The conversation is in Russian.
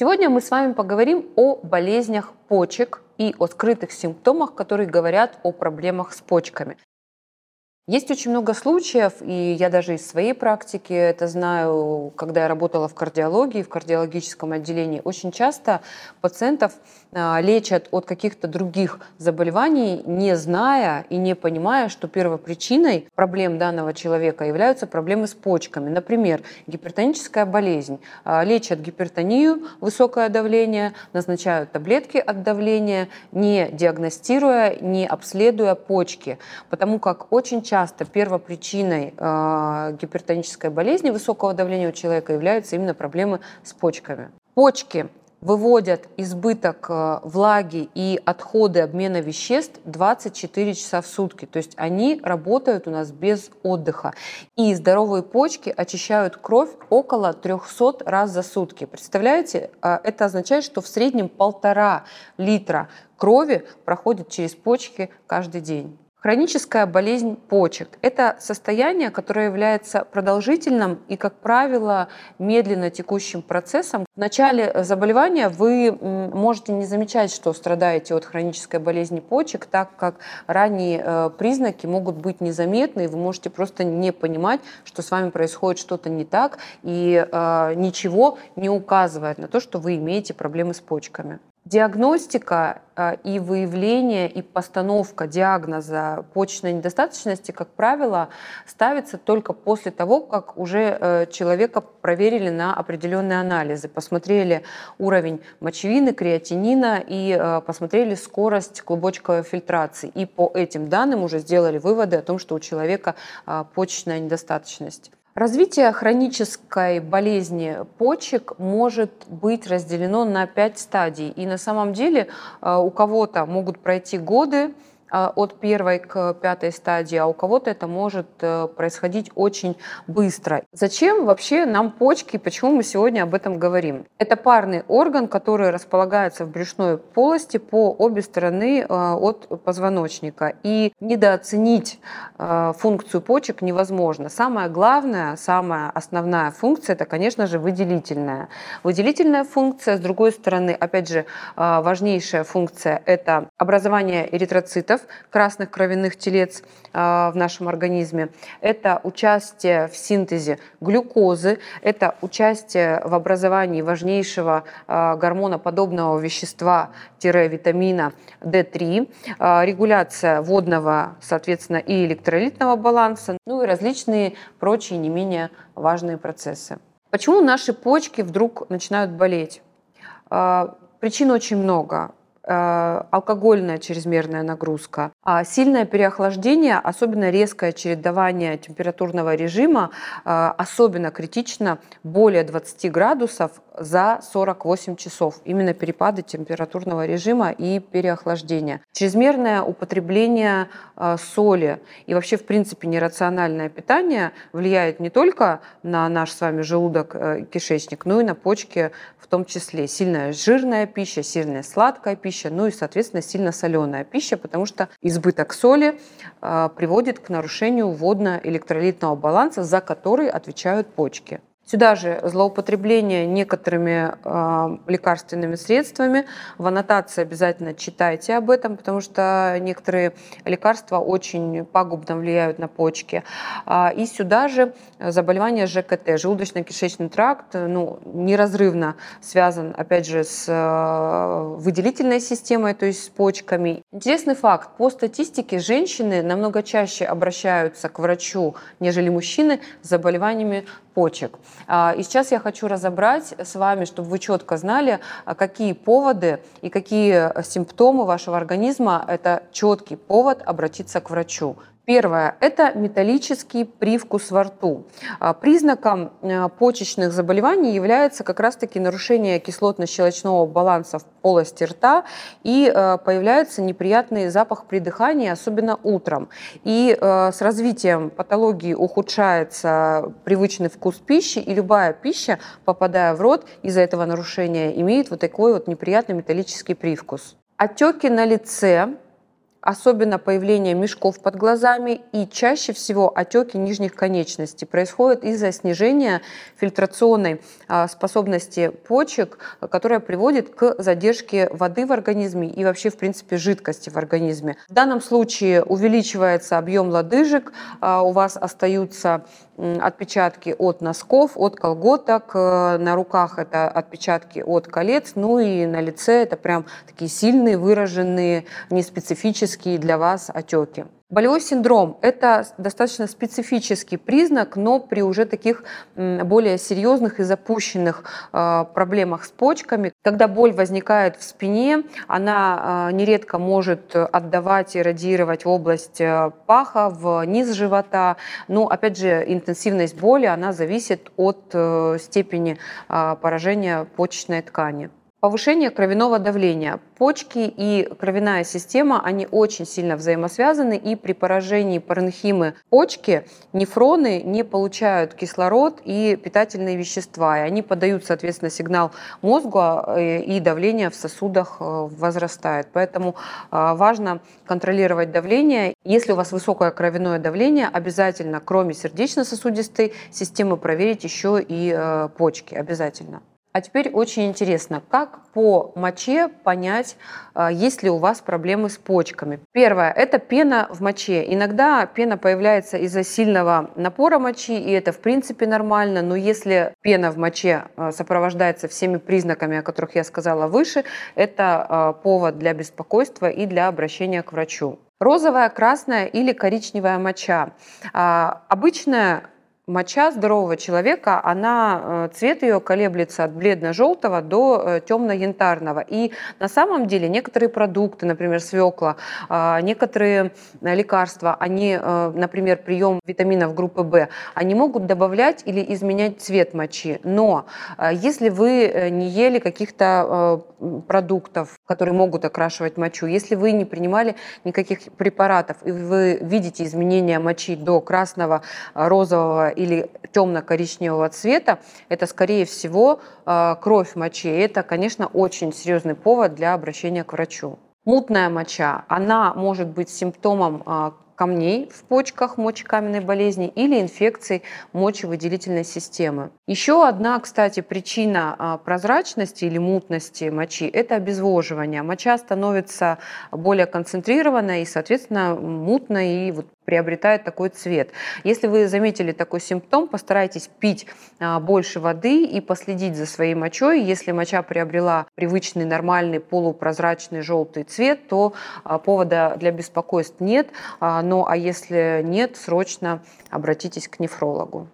Сегодня мы с вами поговорим о болезнях почек и о скрытых симптомах, которые говорят о проблемах с почками. Есть очень много случаев, и я даже из своей практики это знаю, когда я работала в кардиологии, в кардиологическом отделении. Очень часто пациентов а, лечат от каких-то других заболеваний, не зная и не понимая, что первопричиной проблем данного человека являются проблемы с почками. Например, гипертоническая болезнь. А, лечат гипертонию, высокое давление, назначают таблетки от давления, не диагностируя, не обследуя почки. Потому как очень часто часто первопричиной э, гипертонической болезни высокого давления у человека являются именно проблемы с почками. Почки выводят избыток э, влаги и отходы обмена веществ 24 часа в сутки. То есть они работают у нас без отдыха. И здоровые почки очищают кровь около 300 раз за сутки. Представляете, э, это означает, что в среднем полтора литра крови проходит через почки каждый день. Хроническая болезнь почек – это состояние, которое является продолжительным и, как правило, медленно текущим процессом. В начале заболевания вы можете не замечать, что страдаете от хронической болезни почек, так как ранние э, признаки могут быть незаметны, и вы можете просто не понимать, что с вами происходит что-то не так, и э, ничего не указывает на то, что вы имеете проблемы с почками. Диагностика а, и выявление и постановка диагноза почечной недостаточности, как правило, ставится только после того, как уже э, человека проверили на определенные анализы, посмотрели уровень мочевины, креатинина и э, посмотрели скорость клубочковой фильтрации. И по этим данным уже сделали выводы о том, что у человека почечная недостаточность. Развитие хронической болезни почек может быть разделено на пять стадий. И на самом деле э, у кого-то могут пройти годы, от первой к пятой стадии, а у кого-то это может э, происходить очень быстро. Зачем вообще нам почки, почему мы сегодня об этом говорим? Это парный орган, который располагается в брюшной полости по обе стороны э, от позвоночника. И недооценить э, функцию почек невозможно. Самое главное, самая основная функция, это, конечно же, выделительная. Выделительная функция, с другой стороны, опять же, важнейшая функция – это образование эритроцитов, факторов красных кровяных телец а, в нашем организме. Это участие в синтезе глюкозы, это участие в образовании важнейшего а, гормоноподобного вещества-витамина D3, а, регуляция водного, соответственно, и электролитного баланса, ну и различные прочие не менее важные процессы. Почему наши почки вдруг начинают болеть? Причин очень много. Э, алкогольная чрезмерная нагрузка, а сильное переохлаждение, особенно резкое чередование температурного режима, э, особенно критично более 20 градусов за 48 часов. Именно перепады температурного режима и переохлаждения. Чрезмерное употребление э, соли и вообще, в принципе, нерациональное питание влияет не только на наш с вами желудок, кишечник, но и на почки в том числе. Сильная жирная пища, сильная сладкая пища, ну и, соответственно, сильно соленая пища, потому что избыток соли э, приводит к нарушению водно-электролитного баланса, за который отвечают почки. Сюда же злоупотребление некоторыми э, лекарственными средствами. В аннотации обязательно читайте об этом, потому что некоторые лекарства очень пагубно влияют на почки. А, и сюда же заболевание ЖКТ, желудочно-кишечный тракт, ну, неразрывно связан, опять же, с э, выделительной системой, то есть с почками. Интересный факт. По статистике женщины намного чаще обращаются к врачу, нежели мужчины с заболеваниями почек. А, и сейчас я хочу разобрать с вами, чтобы вы четко знали, а, какие поводы и какие симптомы вашего организма – это четкий повод обратиться к врачу. Первое – это металлический привкус во рту. А, признаком э, почечных заболеваний является как раз-таки нарушение кислотно-щелочного баланса в полости рта и э, появляется неприятный запах при дыхании, особенно утром. И э, с развитием патологии ухудшается привычный вкус пищи, и любая пища, попадая в рот из-за этого нарушения, имеет вот такой вот неприятный металлический привкус. Отеки на лице, особенно появление мешков под глазами и чаще всего отеки нижних конечностей происходят из-за снижения фильтрационной а, способности почек, которая приводит к задержке воды в организме и вообще, в принципе, жидкости в организме. В данном случае увеличивается объем лодыжек, а, у вас остаются отпечатки от носков, от колготок, э, на руках это отпечатки от колец, ну и на лице это прям такие сильные, выраженные, неспецифические для вас отеки. Болевой синдром – это достаточно специфический признак, но при уже таких более серьезных и запущенных а, проблемах с почками, когда боль возникает в спине, она а, нередко может отдавать и радировать область а, паха, в низ живота. Но, опять же, интенсивность боли, она зависит от э, степени поражения почечной ткани. Повышение кровяного давления. Почки и кровяная система, они очень сильно взаимосвязаны, и при поражении паренхимы почки нефроны не получают кислород и питательные вещества, и они подают, соответственно, сигнал мозгу, э, и давление в сосудах э, возрастает. Поэтому э, важно контролировать давление. Если у вас высокое кровяное давление, обязательно, кроме сердечно-сосудистой системы, проверить еще и почки. Обязательно. А теперь очень интересно, как по моче понять, а, есть ли у вас проблемы с почками. Первое – это пена в моче. Иногда пена появляется из-за сильного напора мочи, и это в принципе нормально, но если пена в моче а, сопровождается всеми признаками, о которых я сказала выше, это а, повод для беспокойства и для обращения к врачу. Розовая, красная или коричневая моча. Обычная моча здорового человека, она, э, цвет ее колеблется от бледно-желтого до э, темно-янтарного. И на самом деле некоторые продукты, например, свекла, а, некоторые э, лекарства, они, например, прием витаминов группы В, они могут добавлять или изменять цвет мочи. Но если вы не ели каких-то продуктов, которые могут окрашивать мочу, если вы не принимали никаких препаратов, и вы видите изменения мочи до красного, розового или темно-коричневого цвета, это, скорее всего, а, кровь мочи. И это, конечно, очень серьезный повод для обращения к врачу. Мутная моча, она может быть симптомом а, камней в почках мочекаменной болезни или инфекций мочевыделительной системы. Еще одна, кстати, причина а, прозрачности или мутности мочи – это обезвоживание. Моча становится более концентрированной и, соответственно, мутной и вот приобретает такой цвет. Если вы заметили такой симптом, постарайтесь пить а, больше воды и последить за своей мочой. Если моча приобрела привычный, нормальный, полупрозрачный желтый цвет, то а, повода для беспокойств нет. Ну а если нет, срочно обратитесь к нефрологу.